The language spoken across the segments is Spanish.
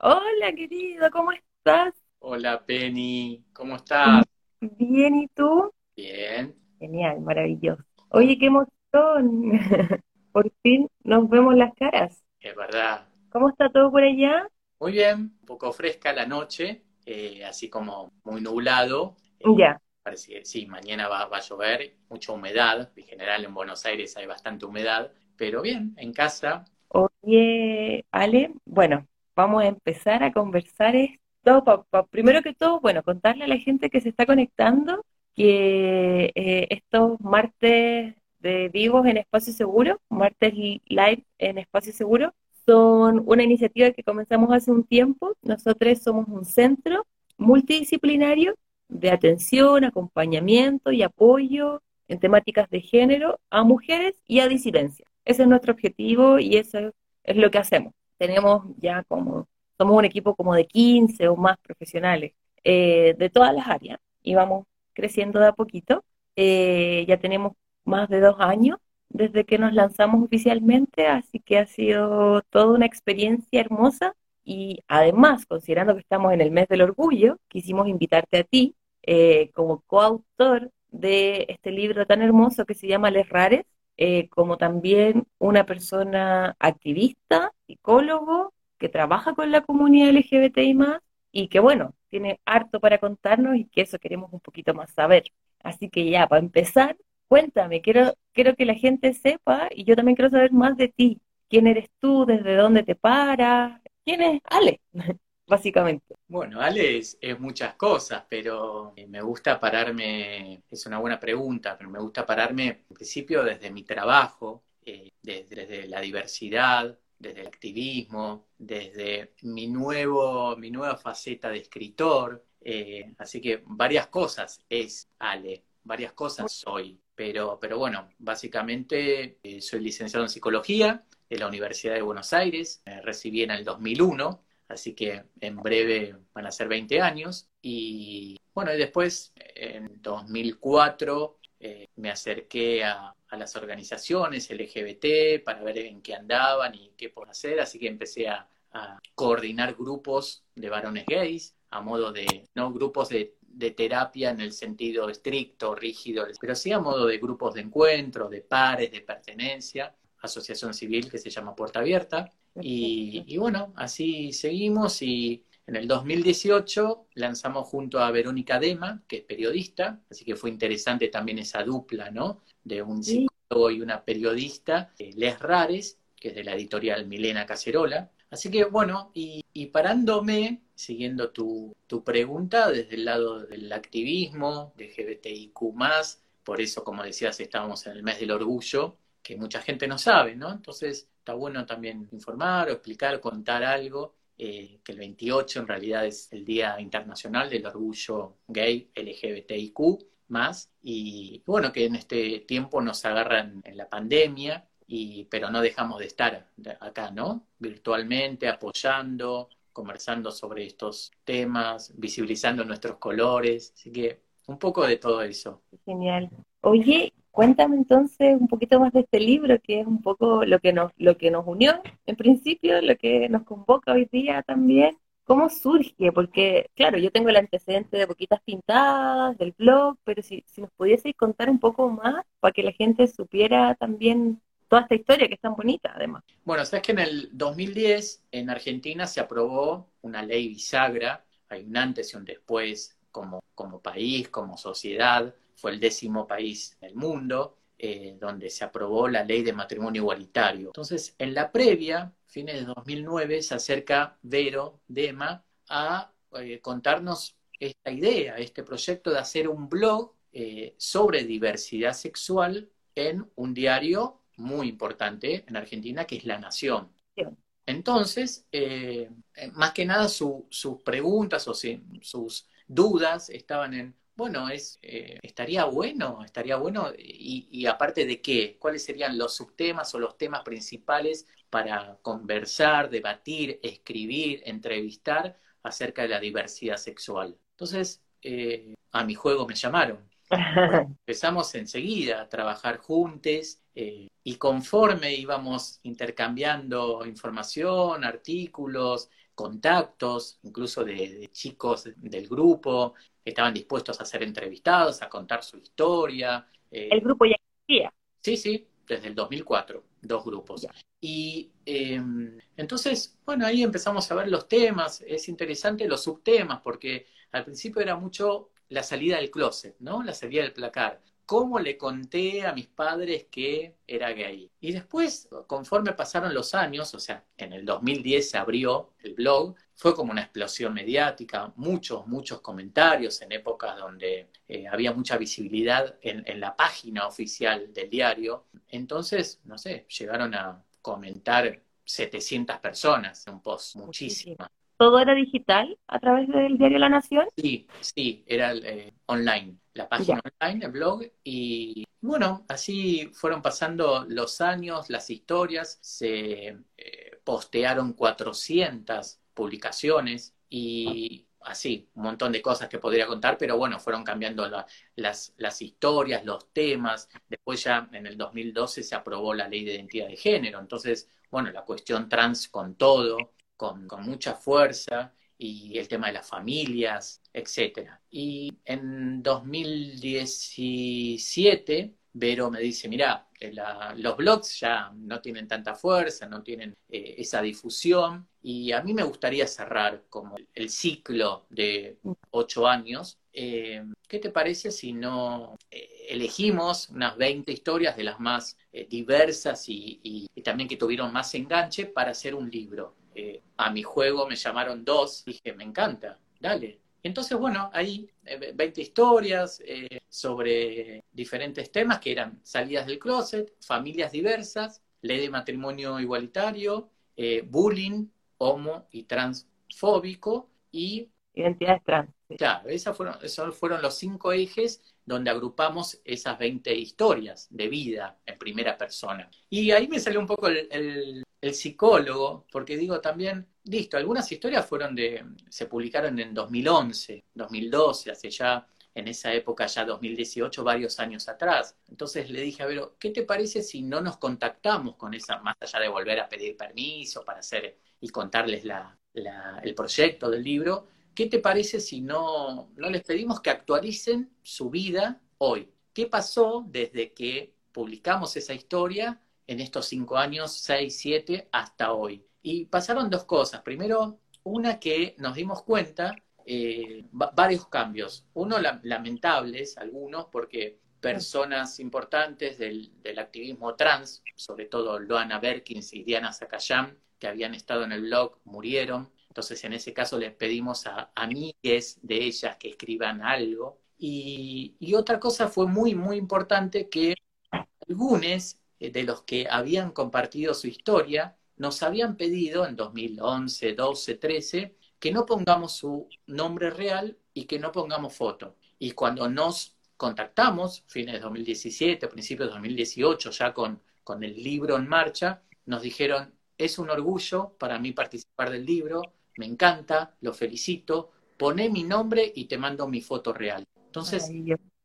Hola, querido, ¿cómo estás? Hola Penny, ¿cómo estás? Bien, ¿y tú? Bien, Genial, maravilloso. Oye, qué emoción. Por fin nos vemos las caras. es verdad. ¿Cómo está todo por allá? Muy bien, un poco fresca la noche, eh, así como muy nublado. Eh, Ya. parece que sí, mañana va, va a llover, mucha humedad. En general en Buenos Aires hay bastante humedad, pero bien, en casa. Oye, Ale, bueno, vamos a empezar a conversar esto. Primero que todo, bueno, contarle a la gente que se está conectando que eh, estos martes de vivos en Espacio Seguro, martes li- live en Espacio Seguro, son una iniciativa que comenzamos hace un tiempo. Nosotros somos un centro multidisciplinario de atención, acompañamiento y apoyo en temáticas de género a mujeres y a disidencias. Ese es nuestro objetivo y eso es lo que hacemos. Tenemos ya como, somos un equipo como de 15 o más profesionales eh, de todas las áreas y vamos creciendo de a poquito. Eh, ya tenemos más de dos años desde que nos lanzamos oficialmente, así que ha sido toda una experiencia hermosa y además, considerando que estamos en el mes del orgullo, quisimos invitarte a ti eh, como coautor de este libro tan hermoso que se llama Les Rares, eh, como también una persona activista, psicólogo, que trabaja con la comunidad LGBTI más y que bueno, tiene harto para contarnos y que eso queremos un poquito más saber. Así que ya, para empezar, cuéntame, quiero, quiero que la gente sepa y yo también quiero saber más de ti. ¿Quién eres tú? ¿Desde dónde te paras? ¿Quién es Ale? Básicamente. Bueno, Ale es, es muchas cosas, pero eh, me gusta pararme, es una buena pregunta, pero me gusta pararme en principio desde mi trabajo, eh, desde, desde la diversidad, desde el activismo, desde mi nuevo, mi nueva faceta de escritor. eh, así que varias cosas es Ale, varias cosas soy, pero, pero bueno, básicamente eh, soy licenciado en psicología de la Universidad de Buenos Aires, recibí en el 2001 así que en breve van a ser 20 años. Y bueno, y después, en 2004, eh, me acerqué a, a, las organizaciones LGBT para ver en qué andaban y qué puedo hacer, así que empecé a, a coordinar grupos de varones gays, a modo de, no grupos de, de terapia en el sentido estricto, rígido, pero sí a modo de grupos de encuentro, de pares, de pertenencia, asociación civil que se llama Puerta Abierta. Y, y, bueno, así seguimos y en el 2018 lanzamos junto a Verónica Dema, que es periodista, así que fue interesante también esa dupla, ¿no? De un psicólogo y una periodista, eh, Les Rares, que es de la editorial Milena Cacerola. Así que bueno, y, y parándome, siguiendo tu, tu, pregunta, desde el lado del activismo, de LGBTIQ, por eso, como decías, estábamos en el mes del orgullo, que mucha gente no sabe, ¿no? Entonces está bueno también informar o explicar, contar algo, eh, que el 28 en realidad es el Día Internacional del Orgullo Gay LGBTIQ más, y bueno, que en este tiempo nos agarran en la pandemia, y, pero no dejamos de estar acá, ¿no? Virtualmente, apoyando, conversando sobre estos temas, visibilizando nuestros colores, así que un poco de todo eso. Genial. Oye, Cuéntame entonces un poquito más de este libro, que es un poco lo que nos, lo que nos unió en principio, lo que nos convoca hoy día también. ¿Cómo surge? Porque, claro, yo tengo el antecedente de Boquitas Pintadas, del blog, pero si, si nos pudieseis contar un poco más para que la gente supiera también toda esta historia que es tan bonita, además. Bueno, sabes que en el 2010 en Argentina se aprobó una ley bisagra, hay un antes y un después como, como país, como sociedad, fue el décimo país del mundo, eh, donde se aprobó la ley de matrimonio igualitario. Entonces, en la previa, fines de 2009, se acerca Vero Dema a eh, contarnos esta idea, este proyecto de hacer un blog eh, sobre diversidad sexual en un diario muy importante en Argentina, que es La Nación. Entonces, eh, más que nada su, sus preguntas o si, sus dudas estaban en, bueno, es, eh, estaría bueno, estaría bueno, y, y, aparte de qué, cuáles serían los subtemas o los temas principales para conversar, debatir, escribir, entrevistar acerca de la diversidad sexual. Entonces, eh, a mi juego me llamaron. Bueno, empezamos enseguida a trabajar juntos eh, y conforme íbamos intercambiando información, artículos, contactos, incluso de, chicos del grupo, que estaban dispuestos a ser entrevistados, a contar su historia. Eh, ¿El grupo ya existía? Sí, sí, desde el 2004, dos grupos. Y em, entonces, bueno, ahí empezamos a ver los temas, es interesante los subtemas, porque al principio era mucho la salida del closet, ¿no? La salida del placar cómo le conté a mis padres que era gay. Y después, conforme pasaron los años, o sea, en el 2010 se abrió el blog, fue como una explosión mediática, muchos, muchos comentarios en épocas donde eh, había mucha visibilidad en, la página oficial del diario. Entonces, no sé, llegaron a comentar 700 personas en un post, muchísimas. ¿Todo era digital a través del diario La Nación? Sí, sí, era eh, online, la página online, el blog, y bueno, así fueron pasando los años, las historias, se eh, postearon 400 publicaciones y así, un montón de cosas que podría contar, pero bueno, fueron cambiando las, las historias, los temas. Después ya en el 2012 se aprobó la ley de identidad de género, entonces, bueno, la cuestión trans con todo con, mucha fuerza y el tema de las familias, etc. Y en 2017, Vero me dice, mira, eh, los blogs ya no tienen tanta fuerza, no tienen eh, esa difusión, y a mí me gustaría cerrar como el ciclo de ocho años. Eh, ¿Qué te parece si no elegimos unas 20 historias de las más diversas y, y también que tuvieron más enganche para hacer un libro? Eh, a mi juego me llamaron dos, dije, me encanta, dale. Entonces, bueno, 20 eh, historias eh, sobre diferentes temas que eran salidas del closet, familias diversas, ley de matrimonio igualitario, bullying, homo y transfóbico y... Identidades trans. Claro, fueron, esos fueron los cinco ejes donde agrupamos esas 20 historias de vida en primera persona. Y ahí me salió un poco el, psicólogo, porque digo también, listo, algunas historias fueron de, se publicaron en 2011, 2012, hace ya, en esa época ya 2018, varios años atrás. Entonces le dije a Vero, ¿qué te parece si no nos contactamos con esa, más allá de volver a pedir permiso para hacer y contarles la, el proyecto del libro? ¿Qué te parece si no, no les pedimos que actualicen su vida hoy? ¿Qué pasó desde que publicamos esa historia en estos cinco años, seis, siete, hasta hoy. Y pasaron dos cosas. Primero, una que nos dimos cuenta, eh, varios cambios. Uno, lamentables, algunos, porque personas importantes del, activismo trans, sobre todo Loana Berkins y Diana Zakayam, que habían estado en el blog, murieron. Entonces, en ese caso, les pedimos a amigues de ellas que escriban algo. Y, y otra cosa fue muy, muy importante que algunos eh, de los que habían compartido su historia nos habían pedido en 2011, 12, 13 que no pongamos su nombre real y que no pongamos foto. Y cuando nos contactamos, fines de 2017, principios de 2018, ya con, con el libro en marcha, nos dijeron, es un orgullo para mí participar del libro, me encanta, lo felicito, poné mi nombre y te mando mi foto real. Entonces,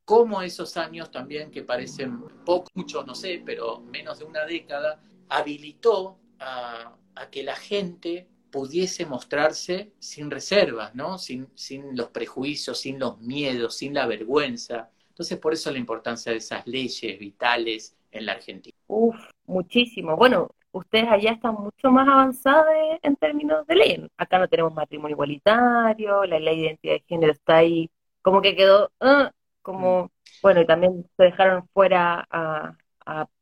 cómo esos años también, que parecen poco, mucho, no sé, pero menos de una década, habilitó a, que la gente pudiese mostrarse sin reservas, ¿no? Sin, sin los prejuicios, sin los miedos, sin la vergüenza. Entonces, por eso la importancia de esas leyes vitales en la Argentina. Uf, muchísimo. Bueno, ustedes allá están mucho más avanzados en términos de ley. Acá no tenemos matrimonio igualitario, la ley de identidad de género está ahí, como que quedó, ah, como, bueno, y también se dejaron fuera a,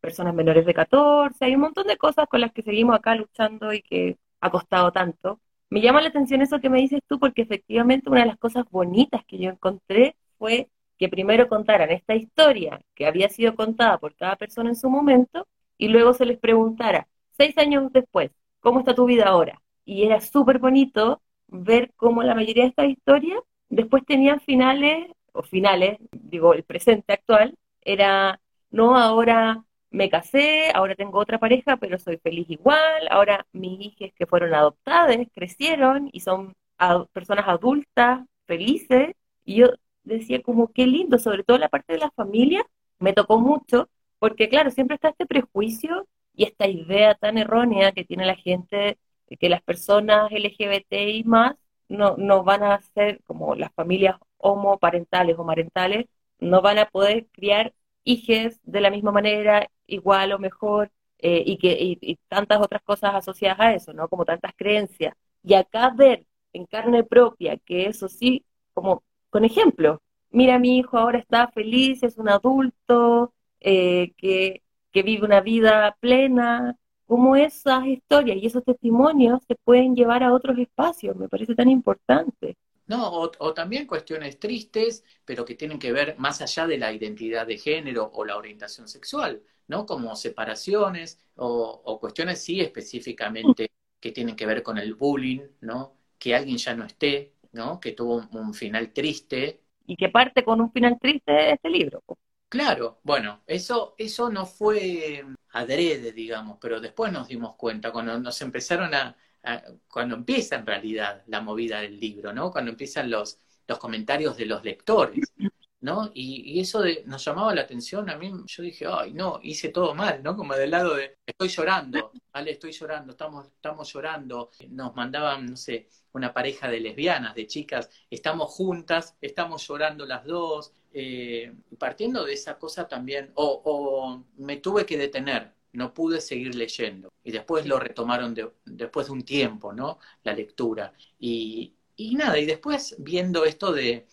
personas menores de 14, hay un montón de cosas con las que seguimos acá luchando y que ha costado tanto. Me llama la atención eso que me dices tú, porque efectivamente una de las cosas bonitas que yo encontré fue que primero contaran esta historia que había sido contada por cada persona en su momento y luego se les preguntara, seis años después, ¿cómo está tu vida ahora? Y era súper bonito ver cómo la mayoría de estas historias después tenían finales o finales, digo, el presente actual, era, no, ahora me casé, ahora tengo otra pareja, pero soy feliz igual, ahora mis hijas que fueron adoptadas crecieron y son personas adultas, felices, y yo decía como qué lindo, sobre todo la parte de la familia, me tocó mucho, porque claro, siempre está este prejuicio y esta idea tan errónea que tiene la gente que las personas LGBTI más no, no van a ser como las familias homoparentales o marentales, no van a poder criar hijos de la misma manera, igual o mejor, eh, y, que, y, tantas otras cosas asociadas a eso, ¿no? Como tantas creencias. Y acá ver en carne propia que eso sí, como con ejemplo, mira, mi hijo ahora está feliz, es un adulto, eh, que, que vive una vida plena, cómo esas historias y esos testimonios se pueden llevar a otros espacios, me parece tan importante. No, o, también cuestiones tristes, pero que tienen que ver más allá de la identidad de género o la orientación sexual, ¿no? Como separaciones o, cuestiones sí específicamente que tienen que ver con el bullying, ¿no? Que alguien ya no esté, ¿no? Que tuvo un, final triste. Y que parte con un final triste de este libro. Claro, bueno, eso, eso no fue adrede, digamos, pero después nos dimos cuenta, cuando nos empezaron a, cuando empieza en realidad la movida del libro, ¿no? Cuando empiezan los, los comentarios de los lectores, ¿no? Y, eso nos llamaba la atención, a mí yo dije, ay, no, hice todo mal, ¿no? Como del lado de, estoy llorando, ¿vale? Estoy llorando, estamos, estamos llorando, nos mandaban, no sé, una pareja de lesbianas, de chicas, estamos juntas, estamos llorando las dos, eh, partiendo de esa cosa también, o me tuve que detener, no pude seguir leyendo. Y después lo retomaron después de un tiempo, ¿no? La lectura. Y, nada, y después viendo esto de,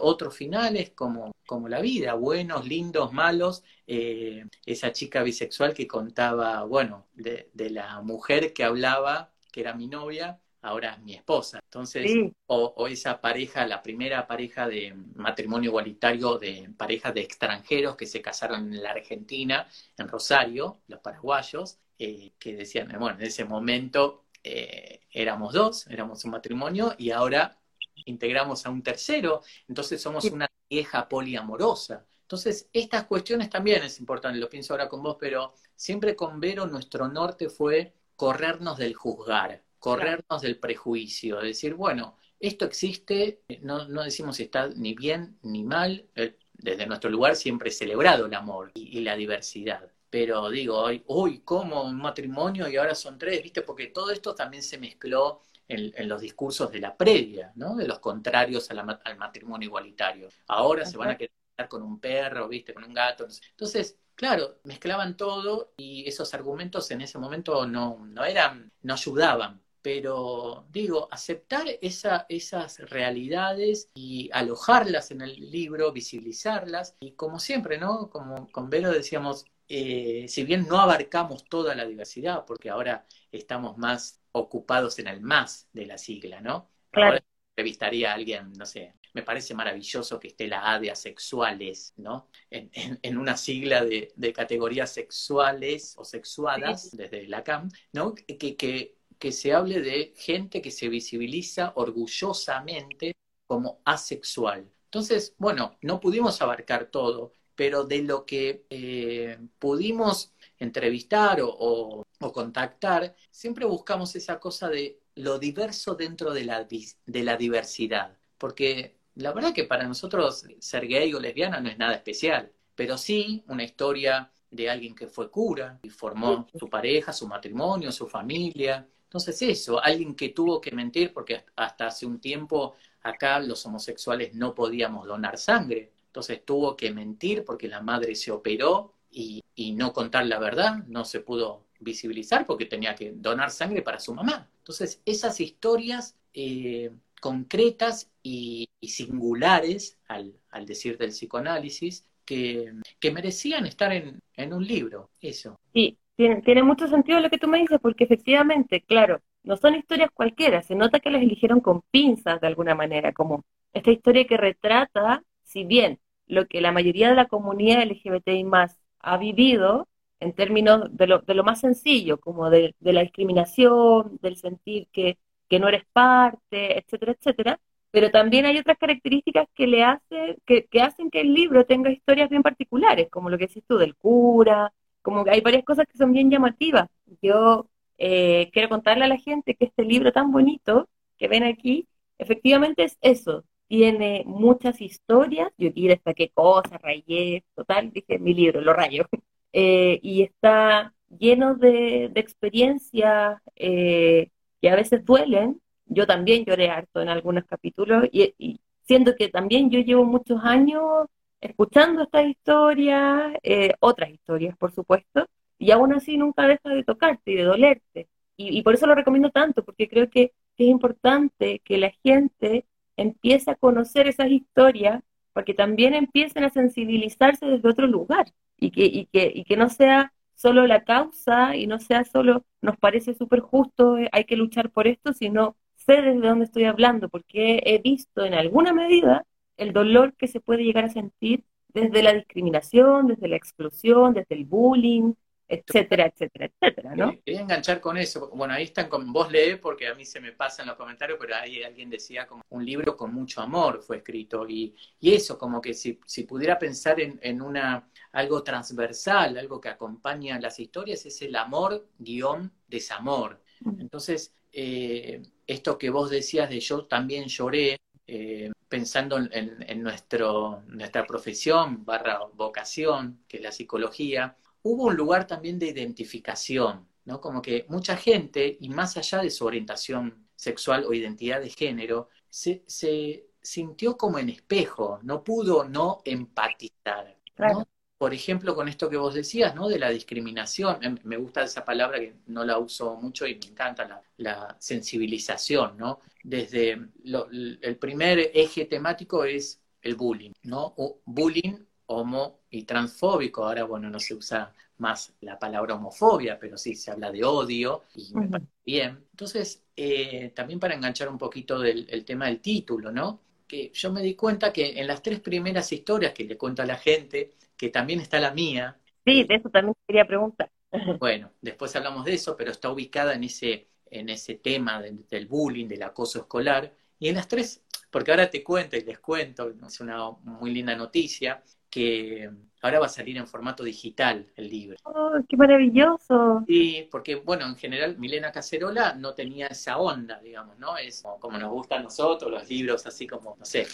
otros finales como, como la vida, buenos, lindos, malos, eh, esa chica bisexual que contaba, bueno, de, de la mujer que hablaba, que era mi novia, ahora es mi esposa. Entonces, o, esa pareja, la primera pareja de matrimonio igualitario de parejas de extranjeros que se casaron en la Argentina, en Rosario, los paraguayos, eh, que decían, bueno, en ese momento eh, éramos dos, éramos un matrimonio y ahora integramos a un tercero, entonces somos una vieja poliamorosa. Entonces, estas cuestiones también es importante, lo pienso ahora con vos, pero siempre con Vero nuestro norte fue corrernos del juzgar corrernos del prejuicio, decir, bueno, esto existe, no, no decimos si está ni bien ni mal, eh, desde nuestro lugar siempre he celebrado el amor y, la diversidad. Pero digo, hoy, uy, ¿cómo un matrimonio y ahora son tres? ¿Viste? Porque todo esto también se mezcló en, los discursos de la previa, ¿no? De los contrarios al matrimonio igualitario. Ahora se van a quedar con un perro, ¿viste? Con un gato. Entonces, claro, mezclaban todo y esos argumentos en ese momento no, no eran, no ayudaban pero digo, aceptar esas realidades y alojarlas en el libro, visibilizarlas, y como siempre, ¿no? Como con Vero decíamos, eh, si bien no abarcamos toda la diversidad, porque ahora estamos más ocupados en el más de la sigla, ¿no? Claro. Ahora entrevistaría a alguien, no sé, me parece maravilloso que esté la A de asexuales, ¿no? En, una sigla de, categorías sexuales o sexuadas desde la CAM, ¿no? Que, que que se hable de gente que se visibiliza orgullosamente como asexual. Entonces, bueno, no pudimos abarcar todo, pero de lo que eh, pudimos entrevistar o, contactar, siempre buscamos esa cosa de lo diverso dentro de la, de la diversidad. Porque la verdad que para nosotros ser gay o lesbiana no es nada especial, pero sí una historia de alguien que fue cura y formó su pareja, su matrimonio, su familia, entonces eso, alguien que tuvo que mentir, porque hasta hace un tiempo acá los homosexuales no podíamos donar sangre, entonces tuvo que mentir porque la madre se operó y, no contar la verdad, no se pudo visibilizar porque tenía que donar sangre para su mamá. Entonces esas historias eh, concretas y, singulares, al, decir del psicoanálisis, que, merecían estar en, en un libro, eso. Sí, tiene, mucho sentido lo que tú me dices, porque efectivamente, claro, no son historias cualquiera, se nota que las eligieron con pinzas de alguna manera, como esta historia que retrata, si bien lo que la mayoría de la comunidad LGBTI más ha vivido, en términos de lo, de lo más sencillo, como de, la discriminación, del sentir que, que no eres parte, etcétera, etcétera, pero también hay otras características que le hace, que, que hacen que el libro tenga historias bien particulares, como lo que decís tú del cura, como que hay varias cosas que son bien llamativas. Yo eh, quiero contarle a la gente que este libro tan bonito que ven aquí, efectivamente es eso, tiene muchas historias, yo aquí destaqué cosas, rayé, total, dije mi libro, lo rayo, eh, y está lleno de, experiencias eh, que a veces duelen. Yo también lloré harto en algunos capítulos y, y siento que también yo llevo muchos años escuchando estas historias, eh, otras historias, por supuesto, y aún así nunca deja de tocarte y de dolerte. Y, por eso lo recomiendo tanto, porque creo que, es importante que la gente empiece a conocer esas historias para que también empiecen a sensibilizarse desde otro lugar y que, y que, y que no sea solo la causa y no sea solo nos parece súper justo, eh, hay que luchar por esto, sino sé desde dónde estoy hablando, porque he visto en alguna medida el dolor que se puede llegar a sentir desde la discriminación, desde la exclusión, desde el bullying, etcétera, etcétera, etcétera, ¿no? Quería enganchar con eso. Bueno, ahí están con vos lee porque a mí se me pasa en los comentarios, pero ahí alguien decía como un libro con mucho amor fue escrito y, y eso, como que si, si pudiera pensar en, en, una algo transversal, algo que acompaña las historias, es el amor guion desamor. Entonces, eh, esto que vos decías de yo también lloré, eh, pensando en, nuestro, nuestra profesión barra vocación, que es la psicología, hubo un lugar también de identificación, ¿no? Como que mucha gente, y más allá de su orientación sexual o identidad de género, se, se sintió como en espejo, no pudo no empatizar. ¿no? por ejemplo, con esto que vos decías, ¿no? De la discriminación. Em, me gusta esa palabra que no la uso mucho y me encanta la, sensibilización, ¿no? Desde el primer eje temático es el bullying, ¿no? bullying homo y transfóbico. Ahora, bueno, no se usa más la palabra homofobia, pero sí se habla de odio y me parece bien. Entonces, eh, también para enganchar un poquito del el tema del título, ¿no? Que yo me di cuenta que en las tres primeras historias que le cuento a la gente, que también está la mía. Sí, de eso también quería preguntar. Bueno, después hablamos de eso, pero está ubicada en ese, en ese tema del, bullying, del acoso escolar. Y en las tres, porque ahora te cuento y les cuento, es una muy linda noticia, que ahora va a salir en formato digital el libro. ¡Oh, qué maravilloso! Sí, porque, bueno, en general Milena Cacerola no tenía esa onda, digamos, ¿no? Es como, nos gustan a nosotros, los libros así como, no sé,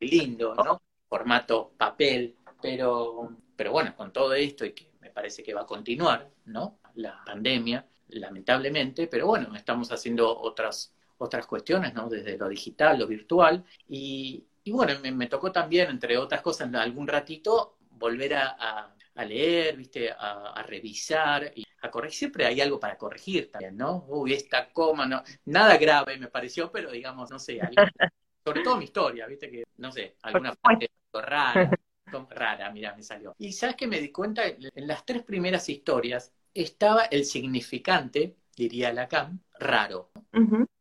lindo, ¿no? Formato papel, pero, pero bueno, con todo esto y que me parece que va a continuar, ¿no? La pandemia, lamentablemente, pero bueno, estamos haciendo otras, otras cuestiones, ¿no? Desde lo digital, lo virtual. Y, bueno, me, tocó también, entre otras cosas, algún ratito volver a, leer, ¿viste? A, revisar y a corregir. Siempre hay algo para corregir también, ¿no? Uy, esta coma, no. Nada grave me pareció, pero digamos, no sé, sobre todo mi historia, ¿viste? Que, no sé, alguna parte rara rara, mira, me salió. Y sabes que me di cuenta, en las tres primeras historias estaba el significante, diría Lacan, raro.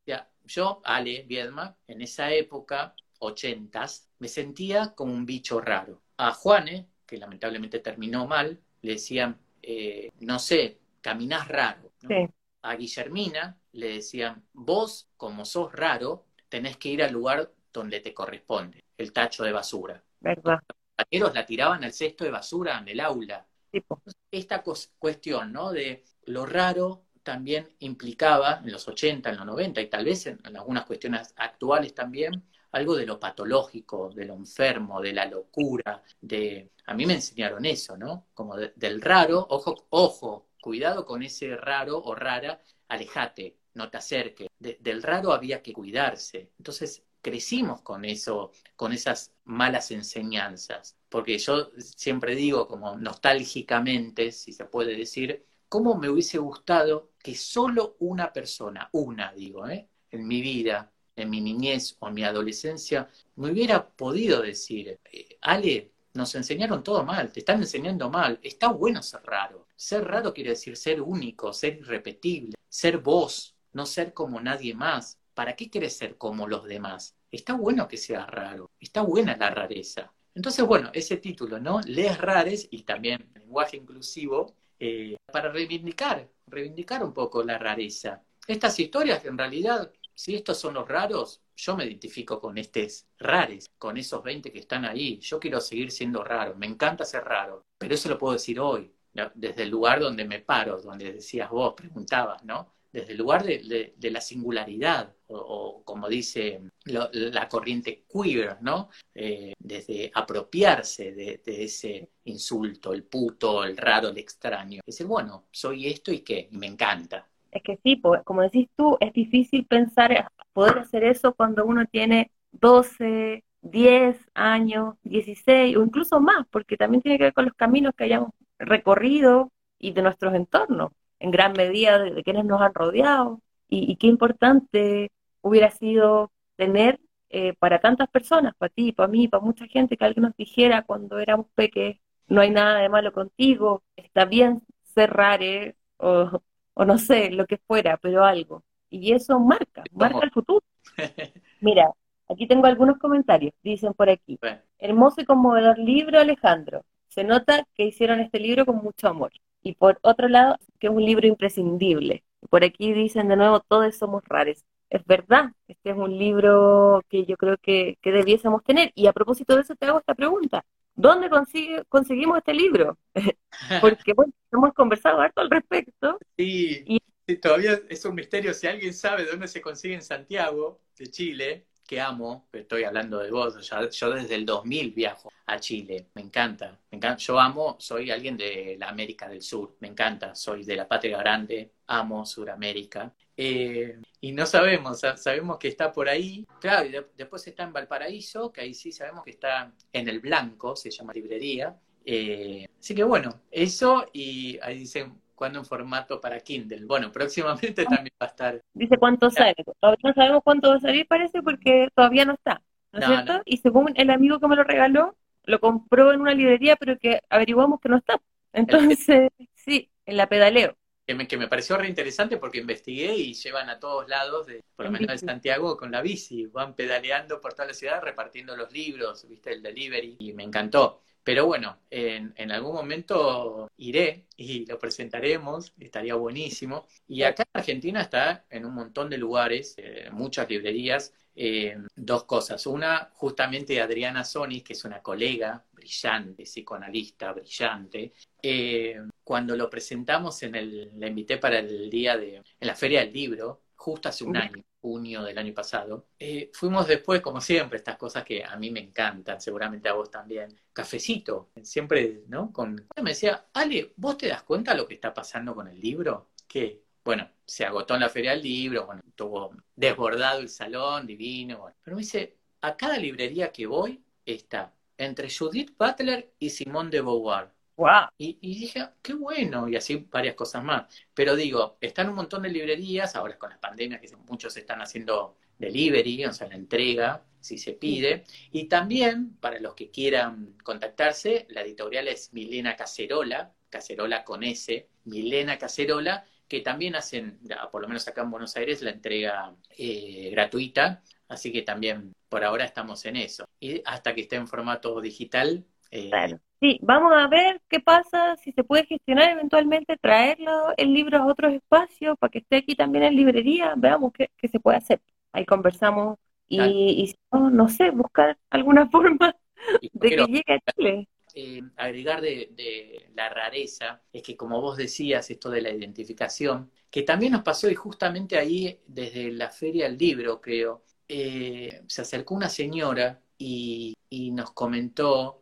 ya, yo, Ale Viedma, en esa época, ochentas, me sentía como un bicho raro. A Juane, que lamentablemente terminó mal, le decían, eh, no sé, caminás raro. A Guillermina le decían, vos, como sos raro, tenés que ir al lugar donde te corresponde, el tacho de basura. ¿Verdad? compañeros la tiraban al cesto de basura en el aula. Esta cuestión, ¿no? De lo raro también implicaba en los 80, en los 90 y tal vez en, algunas cuestiones actuales también, algo de lo patológico, de lo enfermo, de la locura, de... A mí me enseñaron eso, ¿no? Como del raro, ojo, ojo, cuidado con ese raro o rara, alejate, no te acerques. del raro había que cuidarse. Entonces, crecimos con eso, con esas malas enseñanzas. Porque yo siempre digo, como nostálgicamente, si se puede decir, cómo me hubiese gustado que solo una persona, una digo, ¿eh? en mi vida, mi niñez o mi adolescencia, me hubiera podido decir, eh, Ale, nos enseñaron todo mal, te están enseñando mal, está bueno ser raro. Ser raro quiere decir ser único, ser irrepetible, ser vos, no ser como nadie más. ¿para qué querés ser como los demás? Está bueno que seas raro, está buena la rareza. Entonces, bueno, ese título, ¿no? Les rares y también lenguaje inclusivo eh, para reivindicar, reivindicar un poco la rareza. Estas historias, en realidad, si estos son los raros, yo me identifico con estos rares, con esos 20 que están ahí. Yo quiero seguir siendo raro, me encanta ser raro, pero eso lo puedo decir hoy, desde el lugar donde me paro, donde decías vos, preguntabas, ¿no? desde el lugar de, la singularidad, o, como dice la corriente queer, ¿no? Eh, desde apropiarse de, ese insulto, el puto, el raro, el extraño. Decir, bueno, soy esto y qué, y me encanta. Es que sí, como decís tú, es difícil pensar poder hacer eso cuando uno tiene 12, 10 años, 16 o incluso más, porque también tiene que ver con los caminos que hayamos recorrido y de nuestros entornos, en gran medida de, quienes nos han rodeado. Y, qué importante hubiera sido tener eh, para tantas personas, para ti, para mí, para mucha gente, que alguien nos dijera cuando éramos peques, no hay nada de malo contigo, está bien ser rare o, o no sé, lo que fuera, pero algo. Y eso marca, marca el futuro. Mira, aquí tengo algunos comentarios, dicen por aquí. Hermoso y conmovedor libro, Alejandro. Se nota que hicieron este libro con mucho amor. Y por otro lado, que es un libro imprescindible. Por aquí dicen de nuevo, todos somos rares. Es verdad, este es un libro que yo creo que, que debiésemos tener. Y a propósito de eso te hago esta pregunta. ¿Dónde consigue, conseguimos este libro? Porque bueno, hemos conversado harto al respecto. Sí, todavía es un misterio si alguien sabe de dónde se consigue en Santiago, de Chile, que amo, estoy hablando de vos, yo desde el 2000 viajo a Chile, me encanta, me encanta, yo amo, soy alguien de la América del Sur, me encanta, soy de la patria grande, amo Suramérica, eh, y no sabemos, sabemos que está por ahí, claro, y después está en Valparaíso, que ahí sí sabemos que está en el Blanco, se llama librería, eh, así que bueno, eso y ahí dicen cuando en formato para Kindle. Bueno, próximamente también va a estar. Dice cuánto sale. Todavía no sabemos cuánto va a salir, parece, porque todavía no está. ¿No es cierto? Y según el amigo que me lo regaló, lo compró en una librería, pero que averiguamos que no está. Entonces, sí, en la pedaleo. Que me, que me pareció re interesante porque investigué y llevan a todos lados, de, por lo menos de Santiago, con la bici. Van pedaleando por toda la ciudad repartiendo los libros, viste, el delivery. Y me encantó. Pero bueno, en, en, algún momento iré y lo presentaremos, estaría buenísimo. Y acá en Argentina está en un montón de lugares, eh, muchas librerías, eh, dos cosas. Una, justamente Adriana Sonis, que es una colega brillante, psicoanalista brillante. Eh, cuando lo presentamos en el, la invité para el día de, en la Feria del Libro, justo hace un año junio del año pasado. Eh, fuimos después, como siempre, estas cosas que a mí me encantan, seguramente a vos también. Cafecito, siempre, ¿no? Con... Me decía, Ale, ¿vos te das cuenta lo que está pasando con el libro? Que, bueno, se agotó en la feria del libro, bueno, estuvo desbordado el salón, divino, pero me dice, a cada librería que voy está entre Judith Butler y Simone de Beauvoir. Y, dije, ah, qué bueno, y así varias cosas más. Pero digo, están un montón de librerías, ahora con las pandemias que muchos están haciendo delivery, o sea, la entrega, si se pide. Y también, para los que quieran contactarse, la editorial es Milena Cacerola, Cacerola con S, Milena Cacerola, que también hacen, por lo menos acá en Buenos Aires, la entrega eh, gratuita. Así que también por ahora estamos en eso. Y hasta que esté en formato digital, eh, Sí, vamos a ver qué pasa, si se puede gestionar eventualmente, traerlo el libro a otros espacios para que esté aquí también en librería, veamos qué, se puede hacer. Ahí conversamos y, no, no sé, buscar alguna forma de que llegue a Chile. Eh, agregar de, la rareza es que, como vos decías, esto de la identificación, que también nos pasó y justamente ahí, desde la Feria del Libro, creo, eh, se acercó una señora y nos comentó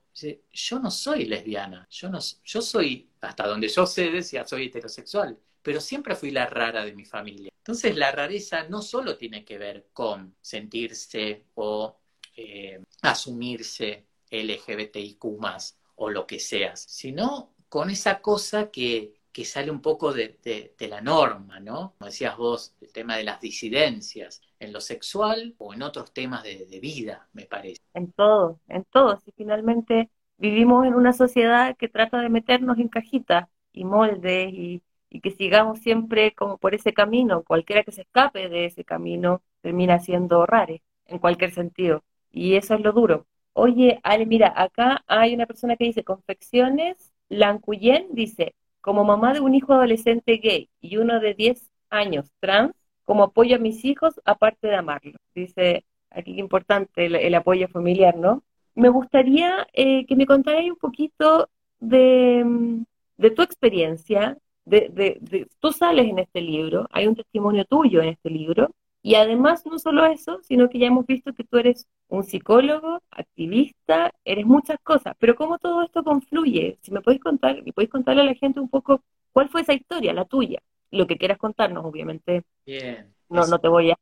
yo no soy lesbiana, yo, no, yo soy, hasta donde yo sé, decía, soy heterosexual, pero siempre fui la rara de mi familia. Entonces la rareza no solo tiene que ver con sentirse o eh, asumirse LGBTIQ o lo que seas, sino con esa cosa que, que sale un poco de, la norma, ¿no? Como decías vos, el tema de las disidencias, en lo sexual o en otros temas de, vida, me parece. En todo, en todo. Si finalmente vivimos en una sociedad que trata de meternos en cajitas y moldes y, que sigamos siempre como por ese camino, cualquiera que se escape de ese camino termina siendo rare, en cualquier sentido. Y eso es lo duro. Oye, Ale, mira, acá hay una persona que dice, confecciones, Lancuyen dice, como mamá de un hijo adolescente gay y uno de 10 años trans, como apoyo a mis hijos, aparte de amarlos. Dice aquí que importante el, apoyo familiar, ¿no? Me gustaría eh, que me contaras un poquito de, tu experiencia. De, de, tú sales en este libro, hay un testimonio tuyo en este libro, y además no solo eso, sino que ya hemos visto que tú eres un psicólogo, activista, eres muchas cosas, pero cómo todo esto confluye, si me podéis contar, y podéis contarle a la gente un poco cuál fue esa historia, la tuya, lo que quieras contarnos, obviamente. Bien. No, no te voy a,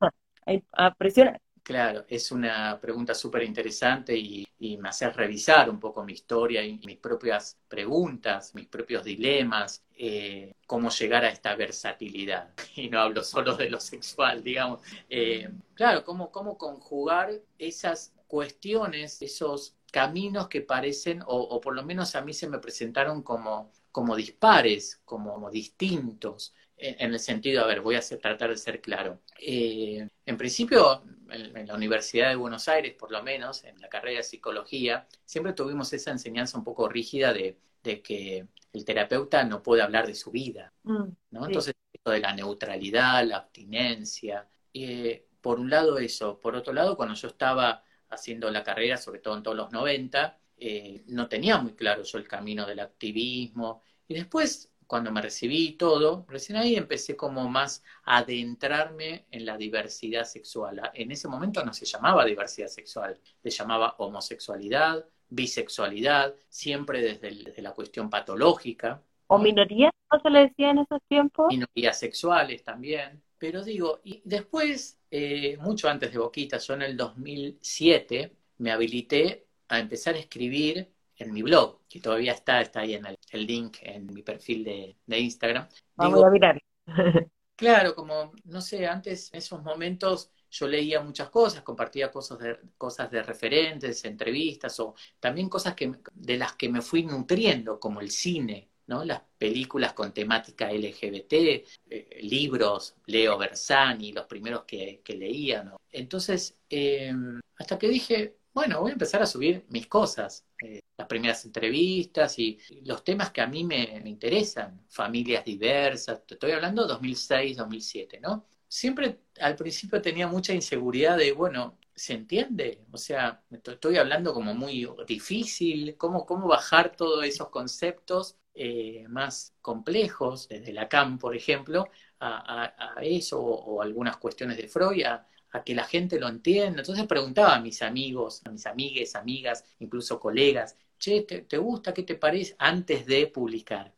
a presionar. Claro, es una pregunta súper interesante y, me hace revisar un poco mi historia y mis propias preguntas, mis propios dilemas, eh, cómo llegar a esta versatilidad. Y no hablo solo de lo sexual, digamos. Eh, claro, cómo, cómo conjugar esas cuestiones, esos caminos que parecen, o, por lo menos a mí se me presentaron como, como dispares, como distintos en el sentido, a ver, voy a tratar de ser claro. Eh, en principio, en, la Universidad de Buenos Aires, por lo menos, en la carrera de psicología, siempre tuvimos esa enseñanza un poco rígida de, que el terapeuta no puede hablar de su vida, mm, ¿no? Entonces, esto de la neutralidad, la abstinencia, eh, por un lado eso, por otro lado, cuando yo estaba haciendo la carrera, sobre todo en todos los 90, eh, no tenía muy claro yo el camino del activismo, y después cuando me recibí y todo, recién ahí empecé como más a adentrarme en la diversidad sexual. En ese momento no se llamaba diversidad sexual, se llamaba homosexualidad, bisexualidad, siempre desde, la cuestión patológica. ¿O minorías? ¿No se le decía en esos tiempos? Minorías sexuales también. Pero digo, y después, eh, mucho antes de Boquita, yo en el 2007 me habilité a empezar a escribir en mi blog, que todavía está, está ahí en el, link en mi perfil de, Instagram. Vamos a mirar. claro, como, no sé, antes, en esos momentos, yo leía muchas cosas, compartía cosas de, cosas de referentes, entrevistas, o también cosas que, de las que me fui nutriendo, como el cine, ¿no? Las películas con temática LGBT, eh, libros, Leo Bersani, los primeros que, leía, ¿no? Entonces, eh, hasta que dije, bueno, voy a empezar a subir mis cosas, eh, las primeras entrevistas y, los temas que a mí me, interesan, familias diversas, te estoy hablando 2006, 2007, ¿no? Siempre al principio tenía mucha inseguridad de, bueno, ¿se entiende? O sea, estoy hablando como muy difícil, ¿cómo, cómo bajar todos esos conceptos eh, más complejos, desde Lacan, por ejemplo, a, eso o, algunas cuestiones de Freud, a, a que la gente lo entienda. Entonces preguntaba a mis amigos, a mis amigues, amigas, incluso colegas, che, ¿te, gusta? ¿Qué te parece? Antes de publicar.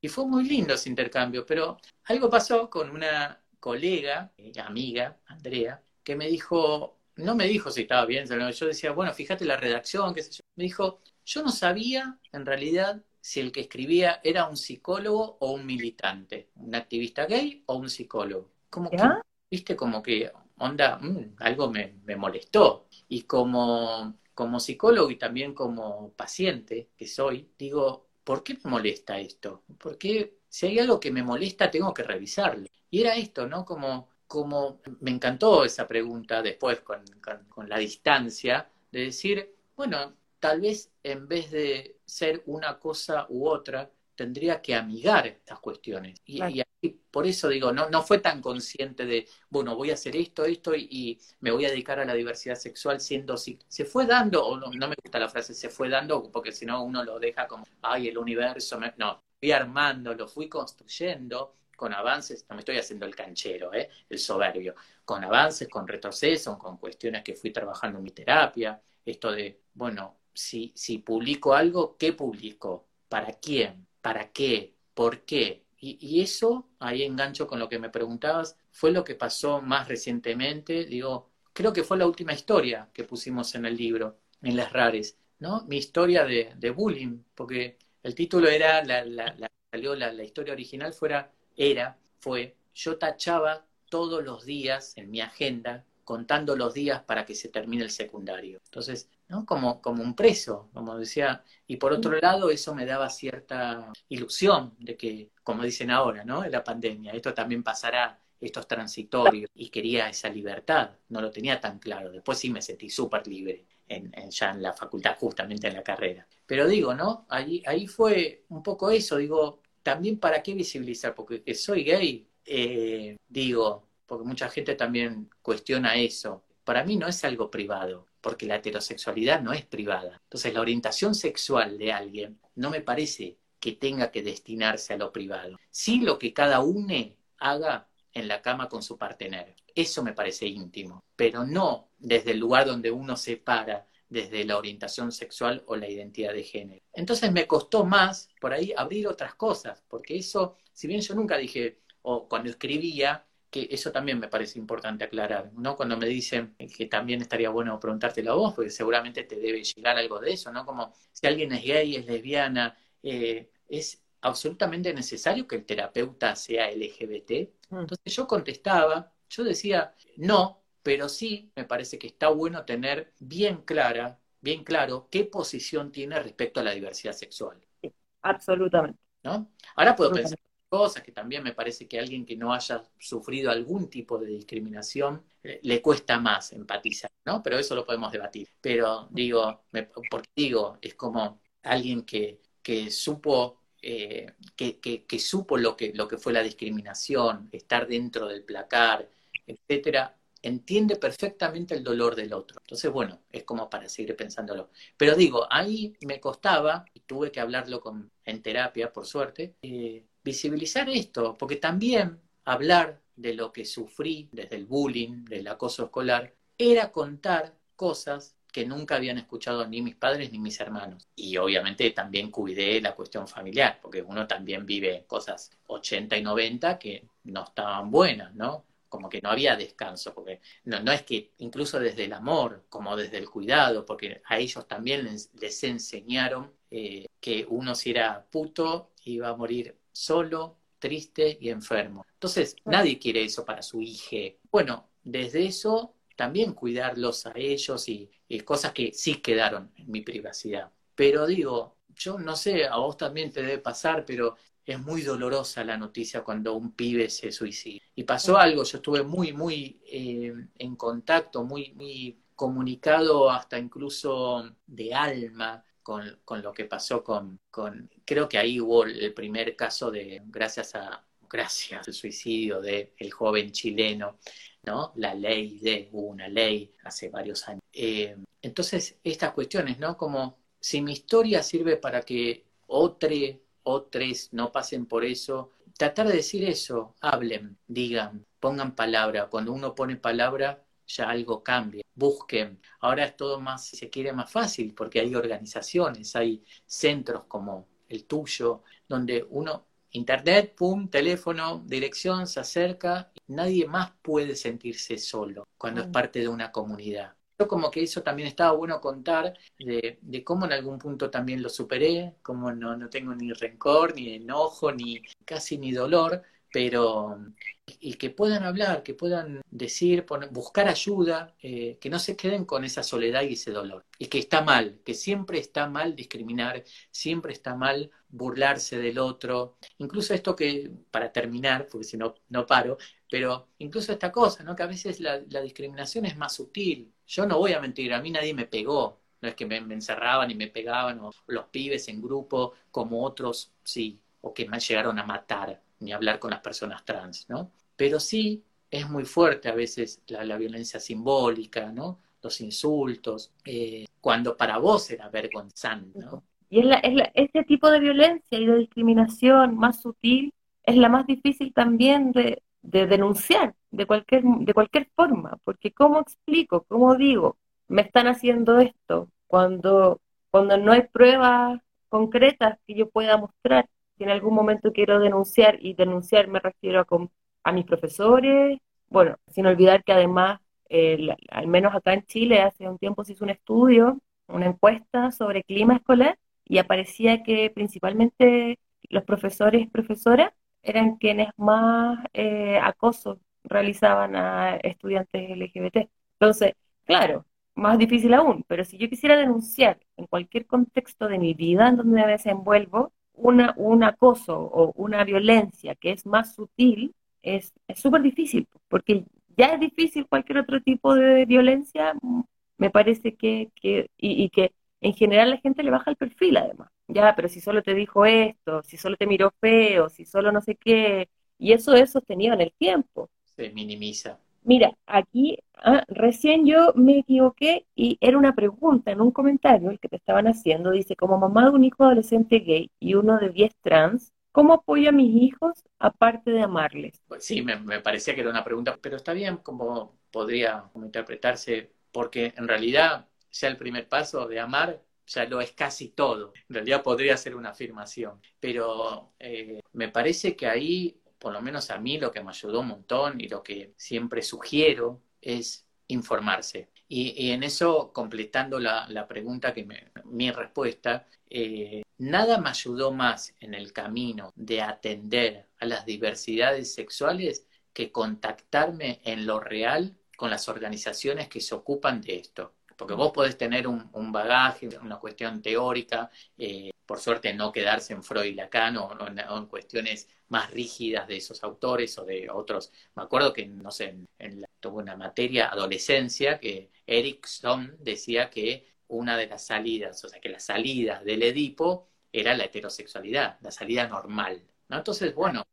Y fue muy lindo ese intercambio, pero algo pasó con una colega, eh, amiga, Andrea, que me dijo, no me dijo si estaba bien, yo decía, bueno, fíjate la redacción, qué sé yo. Me dijo, yo no sabía en realidad si el que escribía era un psicólogo o un militante, un activista gay o un psicólogo. Como que, viste, como que onda, mm, algo me, molestó. Y como, como psicólogo y también como paciente que soy, digo, ¿por qué me molesta esto? Porque si hay algo que me molesta, tengo que revisarlo. Y era esto, ¿no? Como, como me encantó esa pregunta después con, con, la distancia, de decir, bueno, tal vez en vez de ser una cosa u otra, tendría que amigar estas cuestiones. Y, por eso digo, no, no fue tan consciente de, bueno, voy a hacer esto, esto y, me voy a dedicar a la diversidad sexual siendo así. Se fue dando, o no, me gusta la frase se fue dando, porque si no uno lo deja como, ay, el universo, no, fui armando, lo fui construyendo con avances, no me estoy haciendo el canchero, ¿eh? el soberbio, con avances, con retrocesos, con cuestiones que fui trabajando en mi terapia, esto de, bueno, si, si publico algo, ¿qué publico? ¿Para quién? ¿Para qué? ¿Por qué? Y, eso, ahí engancho con lo que me preguntabas, fue lo que pasó más recientemente. Digo, creo que fue la última historia que pusimos en el libro, en las rares, ¿no? Mi historia de, bullying, porque el título era, la, la, la salió la, la historia original fuera, era, fue, yo tachaba todos los días en mi agenda contando los días para que se termine el secundario. Entonces, ¿no? Como, como un preso, como decía. Y por otro lado, eso me daba cierta ilusión de que, como dicen ahora, ¿no? En la pandemia, esto también pasará, esto es transitorio. Y quería esa libertad, no lo tenía tan claro. Después sí me sentí súper libre. En, ya en la facultad, justamente en la carrera. Pero digo, ¿no? Ahí, ahí fue un poco eso, digo, también para qué visibilizar, porque que soy gay, eh, digo, porque mucha gente también cuestiona eso. Para mí no es algo privado, porque la heterosexualidad no es privada. Entonces la orientación sexual de alguien no me parece que tenga que destinarse a lo privado. Sí lo que cada uno haga en la cama con su partener. Eso me parece íntimo, pero no desde el lugar donde uno se para desde la orientación sexual o la identidad de género. Entonces me costó más por ahí abrir otras cosas, porque eso, si bien yo nunca dije o cuando escribía, que eso también me parece importante aclarar, ¿no? Cuando me dicen que también estaría bueno preguntártelo a vos, porque seguramente te debe llegar algo de eso, ¿no? Como si alguien es gay, es lesbiana, eh, es absolutamente necesario que el terapeuta sea LGBT. Mm. Entonces yo contestaba, yo decía, no, pero sí me parece que está bueno tener bien clara, bien claro qué posición tiene respecto a la diversidad sexual. absolutamente. ¿No? Ahora puedo pensar cosas, que también me parece que alguien que no haya sufrido algún tipo de discriminación eh, le cuesta más empatizar, ¿no? Pero eso lo podemos debatir. Pero digo, porque digo, es como alguien que, que supo eh, que, que, supo lo que, lo que fue la discriminación, estar dentro del placar, etcétera, entiende perfectamente el dolor del otro. Entonces, bueno, es como para seguir pensándolo. Pero digo, ahí me costaba, y tuve que hablarlo con, en terapia, por suerte, eh, visibilizar esto, porque también hablar de lo que sufrí desde el bullying, del acoso escolar, era contar cosas que nunca habían escuchado ni mis padres ni mis hermanos. Y obviamente también cuidé la cuestión familiar, porque uno también vive cosas 80 y 90 que no estaban buenas, ¿no? Como que no había descanso, porque no, no es que incluso desde el amor, como desde el cuidado, porque a ellos también les, enseñaron eh, que uno si era puto iba a morir solo, triste y enfermo. Entonces, nadie quiere eso para su hija. Bueno, desde eso también cuidarlos a ellos y, cosas que sí quedaron en mi privacidad. Pero digo, yo no sé, a vos también te debe pasar, pero es muy dolorosa la noticia cuando un pibe se suicida. Y pasó algo, yo estuve muy, muy eh, en contacto, muy, muy comunicado hasta incluso de alma con, con lo que pasó con, con, creo que ahí hubo el primer caso de, gracias a, gracias al suicidio del el joven chileno, ¿no? La ley de, hubo una ley hace varios años. Eh, entonces, estas cuestiones, ¿no? Como si mi historia sirve para que otros otros no pasen por eso, tratar de decir eso, hablen, digan, pongan palabra. Cuando uno pone palabra, ya algo cambia. Busquen. Ahora es todo más, si se quiere, más fácil porque hay organizaciones, hay centros como el tuyo, donde uno, internet, pum, teléfono, dirección, se acerca. Nadie más puede sentirse solo cuando es parte de una comunidad. Yo como que eso también estaba bueno contar de, de, cómo en algún punto también lo superé, cómo no, no tengo ni rencor, ni enojo, ni casi ni dolor, pero y que puedan hablar, que puedan decir, buscar ayuda, eh, que no se queden con esa soledad y ese dolor. Y que está mal, que siempre está mal discriminar, siempre está mal burlarse del otro. Incluso esto que, para terminar, porque si no, no paro, pero incluso esta cosa, ¿no? Que a veces la, discriminación es más sutil. Yo no voy a mentir, a mí nadie me pegó. No es que me, me encerraban y me pegaban, o los pibes en grupo, como otros, sí, o que me llegaron a matar ni hablar con las personas trans, ¿no? Pero sí es muy fuerte a veces la, violencia simbólica, ¿no? Los insultos, eh, cuando para vos era vergonzante, ¿no? Y es este tipo de violencia y de discriminación más sutil es la más difícil también de, denunciar de cualquier, de cualquier forma, porque ¿cómo explico, cómo digo, me están haciendo esto cuando, cuando no hay pruebas concretas que yo pueda mostrar? En algún momento quiero denunciar, y denunciar me refiero a, a mis profesores, bueno, sin olvidar que además, al menos acá en Chile, hace un tiempo se hizo un estudio, una encuesta sobre clima escolar, y aparecía que principalmente los profesores y profesoras eran quienes más eh, acoso realizaban a estudiantes LGBT. Entonces, claro, más difícil aún, pero si yo quisiera denunciar en cualquier contexto de mi vida en donde me desenvuelvo, una, un acoso o una violencia que es más sutil, es súper difícil, porque ya es difícil cualquier otro tipo de violencia, me parece que, que y, que en general la gente le baja el perfil además. Ya, pero si solo te dijo esto, si solo te miró feo, si solo no sé qué, y eso es sostenido en el tiempo. Se minimiza. Mira, aquí ah, recién yo me equivoqué y era una pregunta en un comentario el que te estaban haciendo. Dice, como mamá de un hijo adolescente gay y uno de 10 trans, ¿cómo apoyo a mis hijos aparte de amarles? Pues sí, me, parecía que era una pregunta, pero está bien como podría interpretarse, porque en realidad ya el primer paso de amar ya lo es casi todo. En realidad podría ser una afirmación, pero eh, me parece que ahí por lo menos a mí lo que me ayudó un montón y lo que siempre sugiero es informarse. Y, en eso, completando la, pregunta, que mi respuesta, eh, nada me ayudó más en el camino de atender a las diversidades sexuales que contactarme en lo real con las organizaciones que se ocupan de esto. Porque vos podés tener un, bagaje, una cuestión teórica, eh, por suerte no quedarse en Freud y Lacan o, en, cuestiones más rígidas de esos autores o de otros. Me acuerdo que, no sé, en, tuve una materia adolescencia que Erickson decía que una de las salidas, o sea, que las salidas del Edipo era la heterosexualidad, la salida normal. ¿no? Entonces, bueno,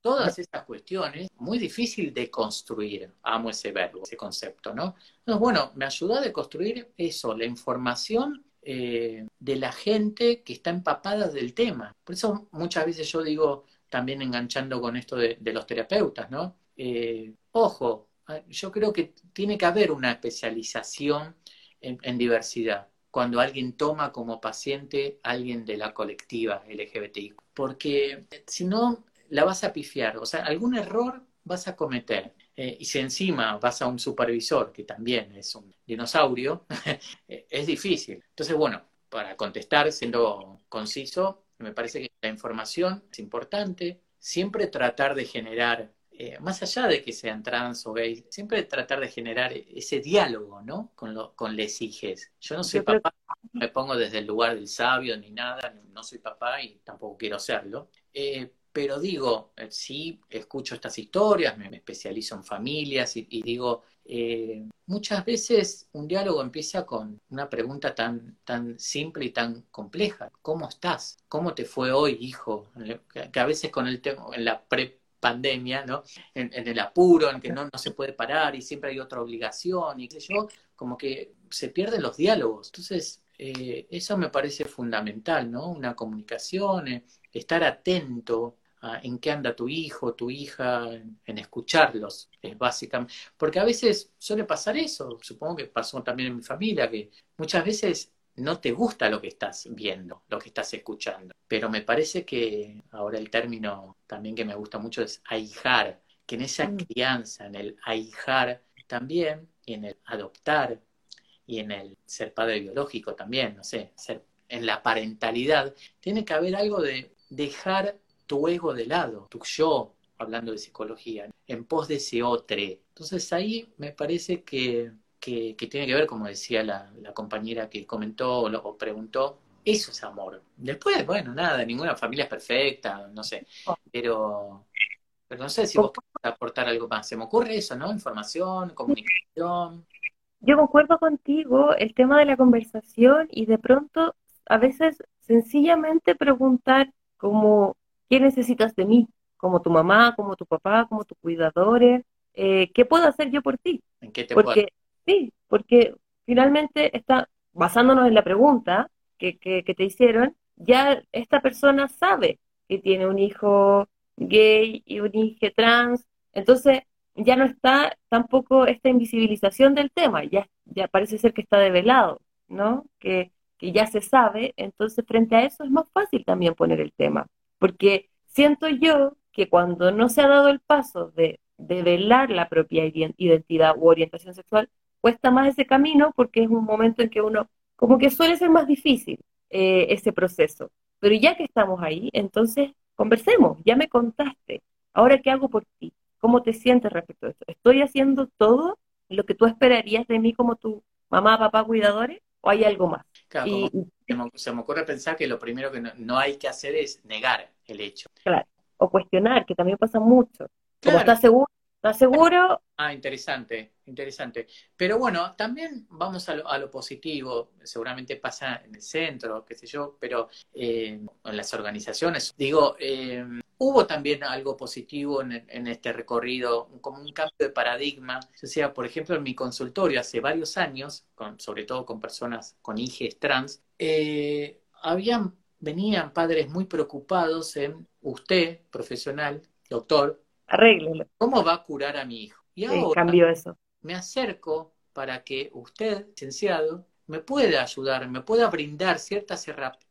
todas estas cuestiones, muy difícil de construir, amo ese verbo, ese concepto, ¿no? Entonces, bueno, me ayudó a deconstruir eso, la información eh, de la gente que está empapada del tema. Por eso muchas veces yo digo, también enganchando con esto de, los terapeutas, ¿no? Eh, ojo, yo creo que tiene que haber una especialización en, diversidad cuando alguien toma como paciente a alguien de la colectiva LGBTI. Porque si no, la vas a pifiar. O sea, algún error vas a cometer. Eh, y si encima vas a un supervisor, que también es un dinosaurio, es difícil. Entonces, bueno, para contestar, siendo conciso, me parece que la información es importante. Siempre tratar de generar eh, más allá de que sean trans o gays, siempre tratar de generar ese diálogo, ¿no? Con, lo, con les hijes. Yo no soy papá, me pongo desde el lugar del sabio ni nada, no soy papá y tampoco quiero serlo. Eh, pero digo, eh, sí, escucho estas historias, me, especializo en familias y, digo, muchas veces un diálogo empieza con una pregunta tan, tan simple y tan compleja. ¿Cómo estás? ¿Cómo te fue hoy, hijo? Que, a veces con el tema, en la pre pandemia, ¿no? En, el apuro, en que no, no, se puede parar y siempre hay otra obligación y qué sé yo, como que se pierden los diálogos. Entonces, eh, eso me parece fundamental, ¿no? Una comunicación, eh, estar atento a en qué anda tu hijo, tu hija, en, escucharlos, es básicamente. Porque a veces suele pasar eso, supongo que pasó también en mi familia, que muchas veces no te gusta lo que estás viendo, lo que estás escuchando. Pero me parece que ahora el término también que me gusta mucho es ahijar, que en esa mm. crianza, en el ahijar también, en el adoptar, y en el ser padre biológico también, no sé, ser en la parentalidad, tiene que haber algo de dejar tu ego de lado, tu yo, hablando de psicología, en pos de ese otro. Entonces ahí me parece que que, tiene que ver, como decía la, compañera que comentó o, preguntó, eso es amor. Después, bueno, nada, ninguna familia es perfecta, no sé, pero, pero no sé si vos querés aportar algo más. Se me ocurre eso, ¿no? Información, comunicación. Yo concuerdo contigo, el tema de la conversación y de pronto, a veces, sencillamente preguntar como, ¿qué necesitas de mí? Como tu mamá, como tu papá, como tus cuidadores, eh, ¿qué puedo hacer yo por ti? ¿En qué te Porque Sí, porque finalmente está, basándonos en la pregunta que, que, te hicieron, ya esta persona sabe que tiene un hijo gay y un hijo trans, entonces ya no está tampoco esta invisibilización del tema, ya, ya parece ser que está develado, ¿no? Que, que ya se sabe, entonces frente a eso es más fácil también poner el tema, porque siento yo que cuando no se ha dado el paso de develar la propia identidad u orientación sexual, cuesta más ese camino porque es un momento en que uno, como que suele ser más difícil eh, ese proceso. Pero ya que estamos ahí, entonces conversemos, ya me contaste, ahora qué hago por ti, cómo te sientes respecto a esto. ¿Estoy haciendo todo lo que tú esperarías de mí como tu mamá, papá, cuidadores? ¿O hay algo más? y, se, me, ocurre pensar que lo primero que no, hay que hacer es negar el hecho. Claro, o cuestionar, que también pasa mucho. Como estás seguro, estás seguro, Ah, interesante, interesante. Pero bueno, también vamos a lo, positivo, seguramente pasa en el centro, qué sé yo, pero eh, en las organizaciones. Digo, eh, hubo también algo positivo en, este recorrido, como un cambio de paradigma. O sea, por ejemplo, en mi consultorio hace varios años, con, sobre todo con personas con hijes trans, eh, habían, venían padres muy preocupados en usted, profesional, doctor, arréglelo. ¿Cómo va a curar a mi hijo? Y ahora eso. me acerco para que usted, licenciado, me pueda ayudar, me pueda brindar ciertas herramientas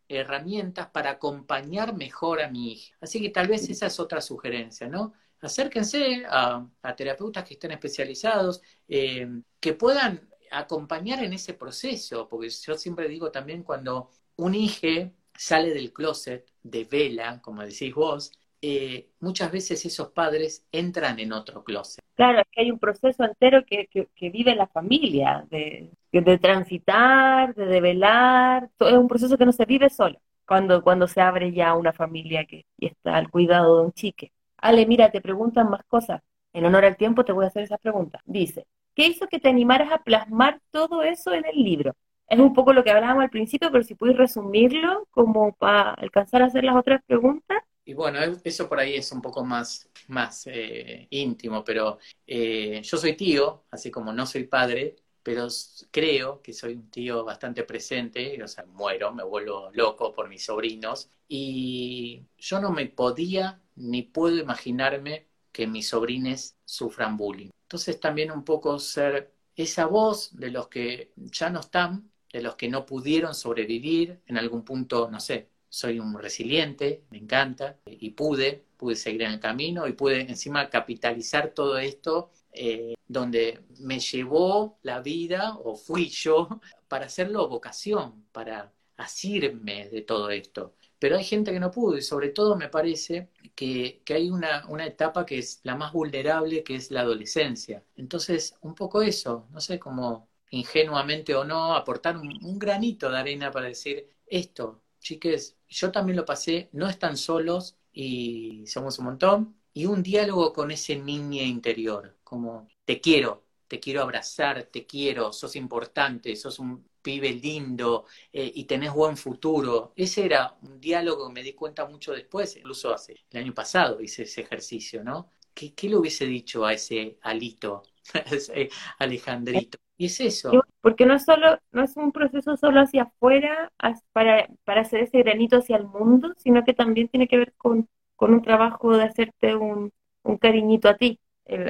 para acompañar mejor a mi hija. Así que tal vez esa es otra sugerencia, ¿no? acérquense a, terapeutas que estén especializados, eh, que puedan acompañar en ese proceso, porque yo siempre digo también cuando un hijo sale del closet de vela, como decís vos, eh, muchas veces esos padres entran en otro closet. Claro, es que hay un proceso entero que, que, vive la familia, de, de, transitar, de develar, es un proceso que no se vive solo, cuando, cuando se abre ya una familia que está al cuidado de un chique. Ale, mira, te preguntan más cosas. En honor al tiempo te voy a hacer esas preguntas. Dice, ¿qué hizo que te animaras a plasmar todo eso en el libro? Es un poco lo que hablábamos al principio, pero si puedes resumirlo como para alcanzar a hacer las otras preguntas. Y bueno, eso por ahí es un poco más, más eh, íntimo, pero eh, yo soy tío, así como no soy padre, pero creo que soy un tío bastante presente, o sea, muero, me vuelvo loco por mis sobrinos, y yo no me podía ni puedo imaginarme que mis sobrines sufran bullying. Entonces también un poco ser esa voz de los que ya no están, de los que no pudieron sobrevivir en algún punto, no sé, soy un resiliente, me encanta, y pude, pude seguir en el camino y pude encima capitalizar todo esto eh, donde me llevó la vida o fui yo para hacerlo vocación, para asirme de todo esto. Pero hay gente que no pudo y sobre todo me parece que, hay una, etapa que es la más vulnerable, que es la adolescencia. Entonces, un poco eso, no sé cómo ingenuamente o no, aportar un, un granito de arena para decir esto, chiques, yo también lo pasé, no están solos y somos un montón, y un diálogo con ese niño interior, como te quiero, te quiero abrazar, te quiero, sos importante, sos un pibe lindo eh, y tenés buen futuro. Ese era un diálogo que me di cuenta mucho después, incluso hace el año pasado hice ese ejercicio, ¿no? ¿Qué, qué le hubiese dicho a ese Alito, Alejandrito? Y es eso. Porque no es solo, no es un proceso solo hacia afuera para, para hacer ese granito hacia el mundo, sino que también tiene que ver con, con un trabajo de hacerte un, un cariñito a ti,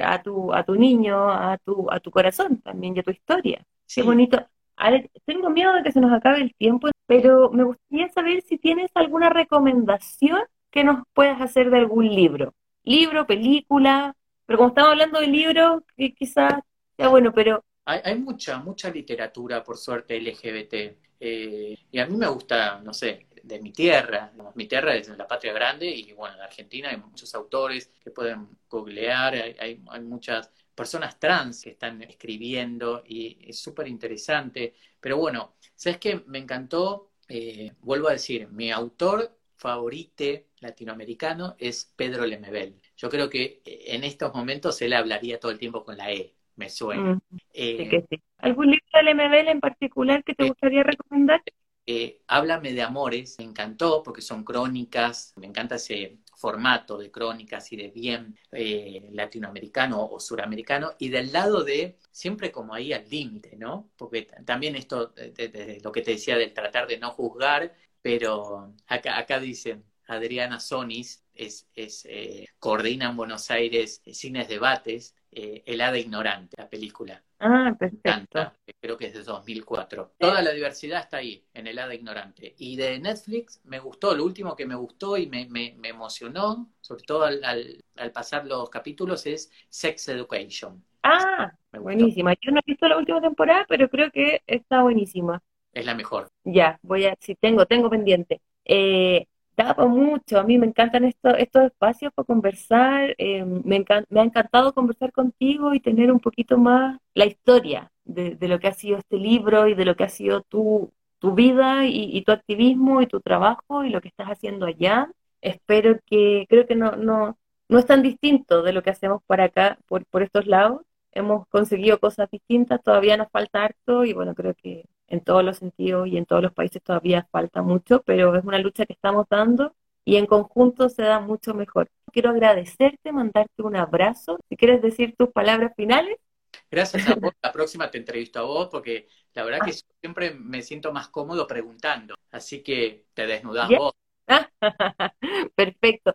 a tu, a tu niño, a tu, a tu corazón también y a tu historia. Qué bonito. tengo miedo de que se nos acabe el tiempo, pero me gustaría saber si tienes alguna recomendación que nos puedas hacer de algún libro. Libro, película, pero como estamos hablando de libros, que quizás bueno, pero hay, mucha, mucha literatura, por suerte, LGBT. Eh, y a mí me gusta, no sé, de mi tierra. Mi tierra es la patria grande y bueno, en Argentina hay muchos autores que pueden googlear, hay, hay, muchas personas trans que están escribiendo y es súper interesante. Pero bueno, ¿sabes qué? Me encantó, eh, vuelvo a decir, mi autor favorito latinoamericano es Pedro Lemebel. Yo creo que en estos momentos él hablaría todo el tiempo con la E me suena. Mm, eh, ¿Algún libro del MBL en particular que te eh, gustaría recomendar? Eh, Háblame de Amores, me encantó porque son crónicas, me encanta ese formato de crónicas y de bien latinoamericano o suramericano, y del lado de siempre como ahí al límite, ¿no? Porque también esto, de, lo que te decía del tratar de no juzgar, pero acá, acá dicen, Adriana Sonis es, es coordina en Buenos Aires cines debates eh, El Hada Ignorante, la película. Ah, perfecto. creo que es de 2004. Toda la diversidad está ahí, en El Hada Ignorante. Y de Netflix me gustó, lo último que me gustó y me, emocionó, sobre todo al, pasar los capítulos, es Sex Education. Ah, buenísima. Yo no he visto la última temporada, pero creo que está buenísima. Es la mejor. Ya, voy a, si tengo, tengo pendiente. Eh, mucho, a mí me encantan estos, estos espacios para conversar, eh, me, me ha encantado conversar contigo y tener un poquito más la historia de, lo que ha sido este libro y de lo que ha sido tu, tu vida y, tu activismo y tu trabajo y lo que estás haciendo allá. Espero que, creo que no, no, no es tan distinto de lo que hacemos por acá, por, por estos lados. Hemos conseguido cosas distintas, todavía nos falta harto y bueno, creo que en todos los sentidos y en todos los países todavía falta mucho, pero es una lucha que estamos dando y en conjunto se da mucho mejor. Quiero agradecerte, mandarte un abrazo. Si quieres decir tus palabras finales. Gracias a vos. La próxima te entrevisto a vos porque la verdad que ah. siempre me siento más cómodo preguntando. Así que te desnudás vos. Perfecto.